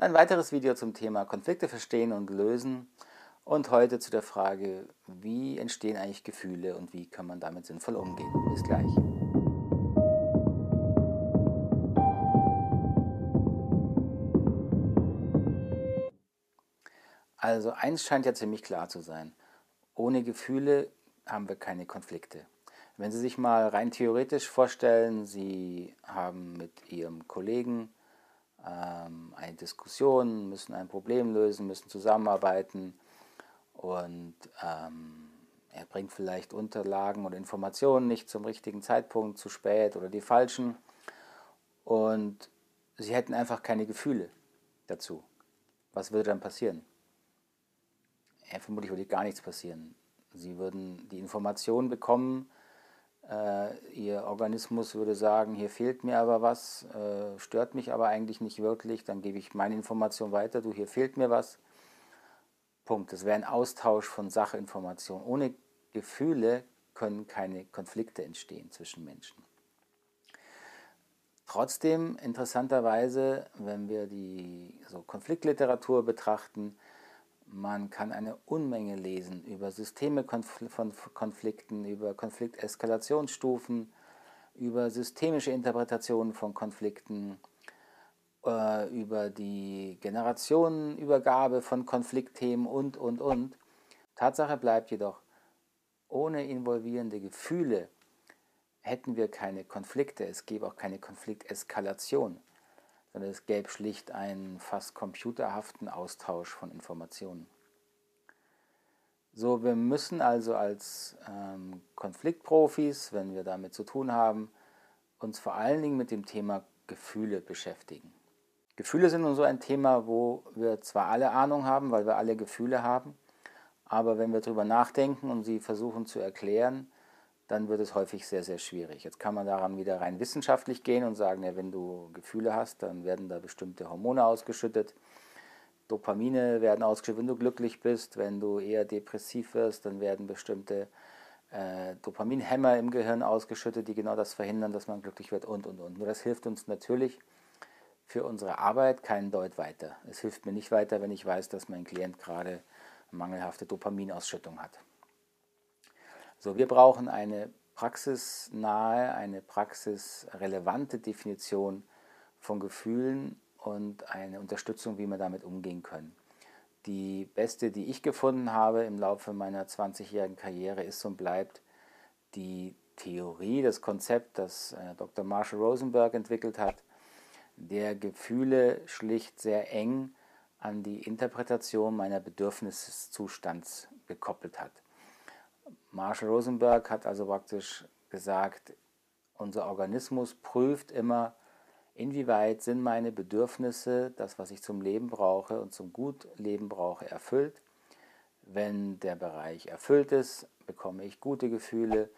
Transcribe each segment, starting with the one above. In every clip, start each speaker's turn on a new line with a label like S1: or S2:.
S1: Ein weiteres Video zum Thema Konflikte verstehen und lösen und heute zu der Frage, wie entstehen eigentlich Gefühle und wie kann man damit sinnvoll umgehen. Bis gleich. Also eins scheint ja ziemlich klar zu sein. Ohne Gefühle haben wir keine Konflikte. Wenn Sie sich mal rein theoretisch vorstellen, Sie haben mit Ihrem Kollegen ähm, eine Diskussion, müssen ein Problem lösen, müssen zusammenarbeiten und ähm, er bringt vielleicht Unterlagen oder Informationen nicht zum richtigen Zeitpunkt, zu spät oder die falschen und Sie hätten einfach keine Gefühle dazu. Was würde dann passieren? Ja, vermutlich würde gar nichts passieren. Sie würden die Information bekommen, Ihr Organismus würde sagen, hier fehlt mir aber was, äh, stört mich aber eigentlich nicht wirklich, dann gebe ich meine Information weiter, du, hier fehlt mir was. Punkt. Das wäre ein Austausch von Sachinformationen. Ohne Gefühle können keine Konflikte entstehen zwischen Menschen. Trotzdem, interessanterweise, wenn wir die so Konfliktliteratur betrachten, man kann eine Unmenge lesen über Systeme von Konflikten, über Konflikteskalationsstufen, über systemische Interpretationen von Konflikten, äh, über die Generationenübergabe von Konfliktthemen und, und, und. Tatsache bleibt jedoch, ohne involvierende Gefühle hätten wir keine Konflikte, es gäbe auch keine Konflikteskalation sondern es gäbe schlicht einen fast computerhaften Austausch von Informationen. So, wir müssen also als ähm, Konfliktprofis, wenn wir damit zu tun haben, uns vor allen Dingen mit dem Thema Gefühle beschäftigen. Gefühle sind nun so ein Thema, wo wir zwar alle Ahnung haben, weil wir alle Gefühle haben, aber wenn wir darüber nachdenken und sie versuchen zu erklären, dann wird es häufig sehr, sehr schwierig. Jetzt kann man daran wieder rein wissenschaftlich gehen und sagen, ja, wenn du Gefühle hast, dann werden da bestimmte Hormone ausgeschüttet. Dopamine werden ausgeschüttet, wenn du glücklich bist. Wenn du eher depressiv wirst, dann werden bestimmte äh, Dopaminhämmer im Gehirn ausgeschüttet, die genau das verhindern, dass man glücklich wird und, und, und. Nur das hilft uns natürlich für unsere Arbeit keinen Deut weiter. Es hilft mir nicht weiter, wenn ich weiß, dass mein Klient gerade mangelhafte Dopaminausschüttung hat. So, wir brauchen eine praxisnahe, eine praxisrelevante Definition von Gefühlen und eine Unterstützung, wie wir damit umgehen können. Die beste, die ich gefunden habe im Laufe meiner 20-jährigen Karriere, ist und bleibt die Theorie, das Konzept, das äh, Dr. Marshall Rosenberg entwickelt hat, der Gefühle schlicht sehr eng an die Interpretation meiner Bedürfniszustands gekoppelt hat. Marshall Rosenberg hat also praktisch gesagt, unser Organismus prüft immer, inwieweit sind meine Bedürfnisse, das, was ich zum Leben brauche und zum Gutleben brauche, erfüllt. Wenn der Bereich erfüllt ist, bekomme ich gute Gefühle,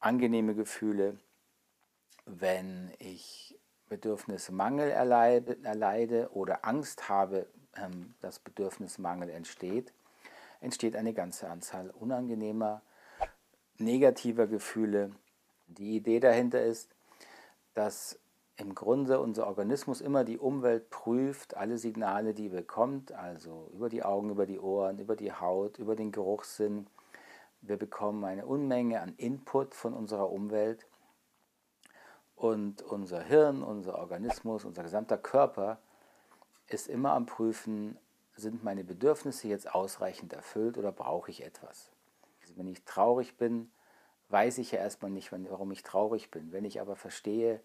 S1: angenehme Gefühle. Wenn ich Bedürfnismangel erleide, erleide oder Angst habe, ähm, dass Bedürfnismangel entsteht, entsteht eine ganze Anzahl unangenehmer, negativer Gefühle. Die Idee dahinter ist, dass im Grunde unser Organismus immer die Umwelt prüft, alle Signale, die bekommt, also über die Augen, über die Ohren, über die Haut, über den Geruchssinn. Wir bekommen eine Unmenge an Input von unserer Umwelt und unser Hirn, unser Organismus, unser gesamter Körper ist immer am Prüfen, sind meine Bedürfnisse jetzt ausreichend erfüllt oder brauche ich etwas? Also wenn ich traurig bin, weiß ich ja erstmal nicht, warum ich traurig bin. Wenn ich aber verstehe,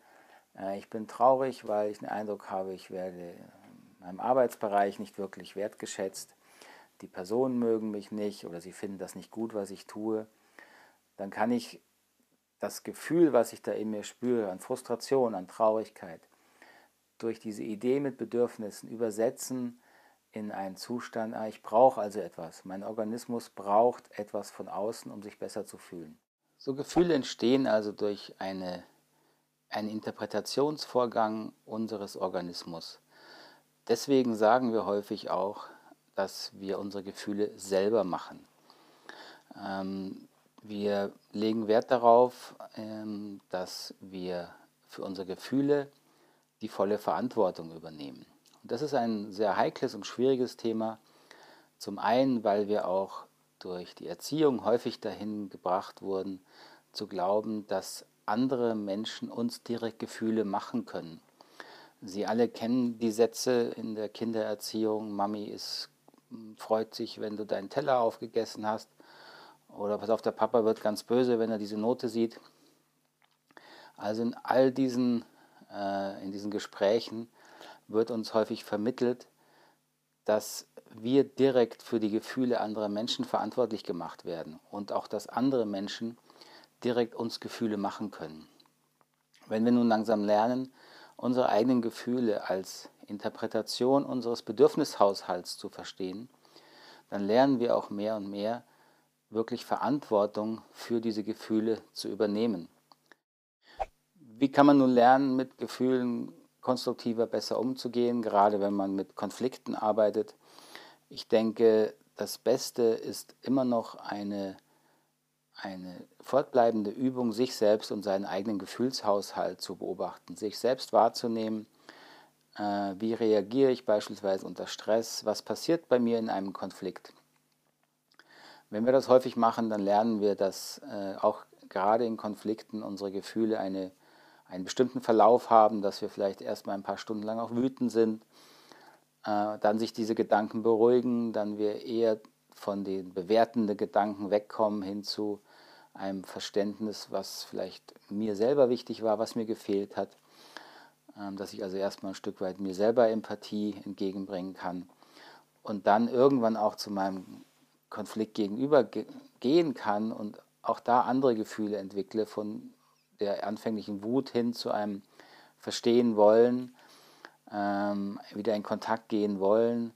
S1: äh, ich bin traurig, weil ich den Eindruck habe, ich werde in meinem Arbeitsbereich nicht wirklich wertgeschätzt, die Personen mögen mich nicht oder sie finden das nicht gut, was ich tue, dann kann ich das Gefühl, was ich da in mir spüre, an Frustration, an Traurigkeit, durch diese Idee mit Bedürfnissen übersetzen in einen Zustand, ah, ich brauche also etwas. Mein Organismus braucht etwas von außen, um sich besser zu fühlen. So Gefühle entstehen also durch eine, einen Interpretationsvorgang unseres Organismus. Deswegen sagen wir häufig auch, dass wir unsere Gefühle selber machen. Ähm, wir legen Wert darauf, ähm, dass wir für unsere Gefühle die volle Verantwortung übernehmen. Das ist ein sehr heikles und schwieriges Thema. Zum einen, weil wir auch durch die Erziehung häufig dahin gebracht wurden, zu glauben, dass andere Menschen uns direkt Gefühle machen können. Sie alle kennen die Sätze in der Kindererziehung, Mami ist, freut sich, wenn du deinen Teller aufgegessen hast. Oder pass auf, der Papa wird ganz böse, wenn er diese Note sieht. Also in all diesen, äh, in diesen Gesprächen wird uns häufig vermittelt, dass wir direkt für die Gefühle anderer Menschen verantwortlich gemacht werden und auch, dass andere Menschen direkt uns Gefühle machen können. Wenn wir nun langsam lernen, unsere eigenen Gefühle als Interpretation unseres Bedürfnishaushalts zu verstehen, dann lernen wir auch mehr und mehr wirklich Verantwortung für diese Gefühle zu übernehmen. Wie kann man nun lernen, mit Gefühlen konstruktiver, besser umzugehen, gerade wenn man mit Konflikten arbeitet? Ich denke, das Beste ist immer noch eine eine fortbleibende Übung, sich selbst und seinen eigenen Gefühlshaushalt zu beobachten, sich selbst wahrzunehmen, äh, wie reagiere ich beispielsweise unter Stress, was passiert bei mir in einem Konflikt. Wenn wir das häufig machen, dann lernen wir, dass äh, auch gerade in Konflikten unsere Gefühle eine, einen bestimmten Verlauf haben, dass wir vielleicht erstmal ein paar Stunden lang auch wütend sind, äh, dann sich diese Gedanken beruhigen, dann wir eher von den bewertenden Gedanken wegkommen hin zu einem Verständnis, was vielleicht mir selber wichtig war, was mir gefehlt hat, ähm, dass ich also erstmal ein Stück weit mir selber Empathie entgegenbringen kann und dann irgendwann auch zu meinem Konflikt gegenüber gehen kann und auch da andere Gefühle entwickle, von der anfänglichen Wut hin zu einem Verstehen wollen, ähm, wieder in Kontakt gehen wollen,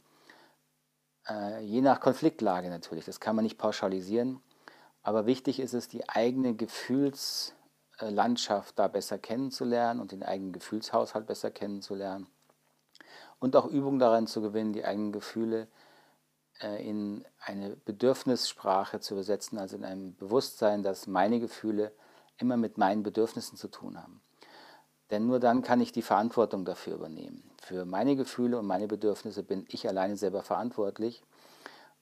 S1: äh, je nach Konfliktlage natürlich. Das kann man nicht pauschalisieren. Aber wichtig ist es, die eigene Gefühlslandschaft da besser kennenzulernen und den eigenen Gefühlshaushalt besser kennenzulernen. Und auch Übung daran zu gewinnen, die eigenen Gefühle äh, in eine Bedürfnissprache zu übersetzen, also in einem Bewusstsein, dass meine Gefühle immer mit meinen Bedürfnissen zu tun haben. Denn nur dann kann ich die Verantwortung dafür übernehmen. Für meine Gefühle und meine Bedürfnisse bin ich alleine selber verantwortlich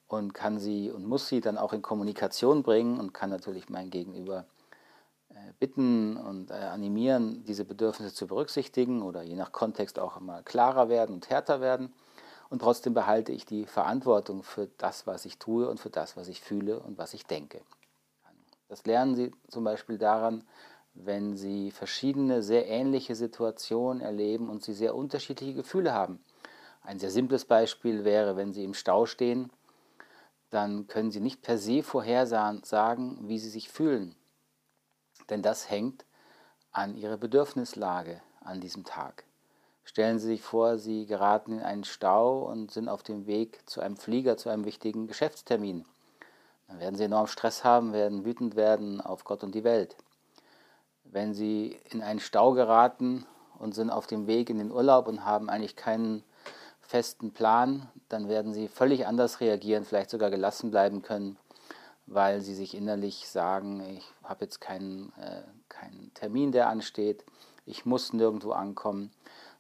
S1: und kann sie und muss sie dann auch in Kommunikation bringen und kann natürlich mein Gegenüber äh, bitten und äh, animieren, diese Bedürfnisse zu berücksichtigen oder je nach Kontext auch immer klarer werden und härter werden. Und trotzdem behalte ich die Verantwortung für das, was ich tue und für das, was ich fühle und was ich denke. Das lernen Sie zum Beispiel daran, wenn Sie verschiedene, sehr ähnliche Situationen erleben und Sie sehr unterschiedliche Gefühle haben. Ein sehr simples Beispiel wäre, wenn Sie im Stau stehen dann können Sie nicht per se vorhersagen, wie Sie sich fühlen. Denn das hängt an Ihrer Bedürfnislage an diesem Tag. Stellen Sie sich vor, Sie geraten in einen Stau und sind auf dem Weg zu einem Flieger, zu einem wichtigen Geschäftstermin. Dann werden Sie enorm Stress haben, werden wütend werden auf Gott und die Welt. Wenn Sie in einen Stau geraten und sind auf dem Weg in den Urlaub und haben eigentlich keinen festen Plan, dann werden sie völlig anders reagieren, vielleicht sogar gelassen bleiben können, weil sie sich innerlich sagen, ich habe jetzt keinen, äh, keinen Termin, der ansteht, ich muss nirgendwo ankommen.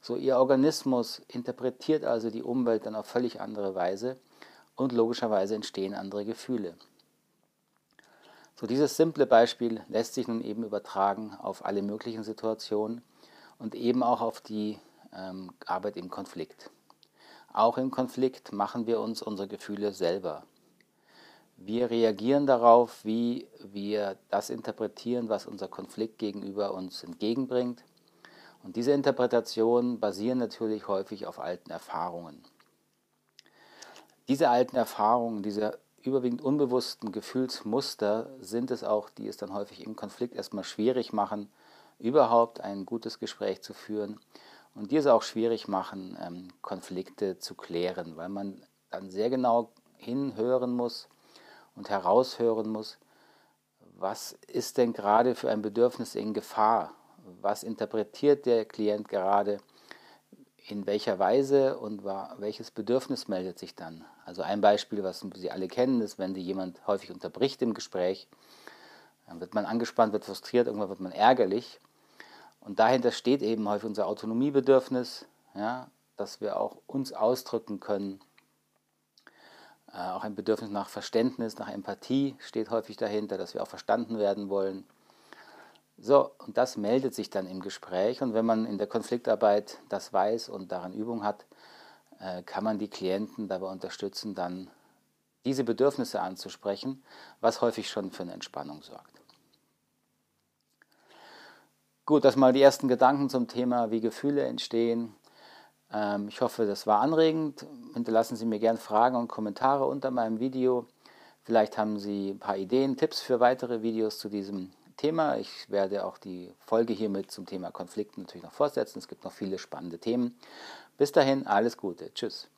S1: So ihr Organismus interpretiert also die Umwelt dann auf völlig andere Weise und logischerweise entstehen andere Gefühle. So dieses simple Beispiel lässt sich nun eben übertragen auf alle möglichen Situationen und eben auch auf die ähm, Arbeit im Konflikt. Auch im Konflikt machen wir uns unsere Gefühle selber. Wir reagieren darauf, wie wir das interpretieren, was unser Konflikt gegenüber uns entgegenbringt. Und diese Interpretationen basieren natürlich häufig auf alten Erfahrungen. Diese alten Erfahrungen, diese überwiegend unbewussten Gefühlsmuster sind es auch, die es dann häufig im Konflikt erstmal schwierig machen, überhaupt ein gutes Gespräch zu führen und die es auch schwierig machen, ähm, Konflikte zu klären, weil man dann sehr genau hinhören muss und heraushören muss, was ist denn gerade für ein Bedürfnis in Gefahr? Was interpretiert der Klient gerade? In welcher Weise und welches Bedürfnis meldet sich dann? Also ein Beispiel, was Sie alle kennen, ist, wenn Sie jemand häufig unterbricht im Gespräch, dann wird man angespannt, wird frustriert, irgendwann wird man ärgerlich und dahinter steht eben häufig unser Autonomiebedürfnis, ja, dass wir auch uns ausdrücken können. Äh, auch ein Bedürfnis nach Verständnis, nach Empathie steht häufig dahinter, dass wir auch verstanden werden wollen. So, und das meldet sich dann im Gespräch. Und wenn man in der Konfliktarbeit das weiß und daran Übung hat, äh, kann man die Klienten dabei unterstützen, dann diese Bedürfnisse anzusprechen, was häufig schon für eine Entspannung sorgt. Gut, das mal die ersten Gedanken zum Thema, wie Gefühle entstehen. Ähm, ich hoffe, das war anregend. Hinterlassen Sie mir gerne Fragen und Kommentare unter meinem Video. Vielleicht haben Sie ein paar Ideen, Tipps für weitere Videos zu diesem Thema. Ich werde auch die Folge hiermit zum Thema Konflikten natürlich noch fortsetzen. Es gibt noch viele spannende Themen. Bis dahin, alles Gute. Tschüss.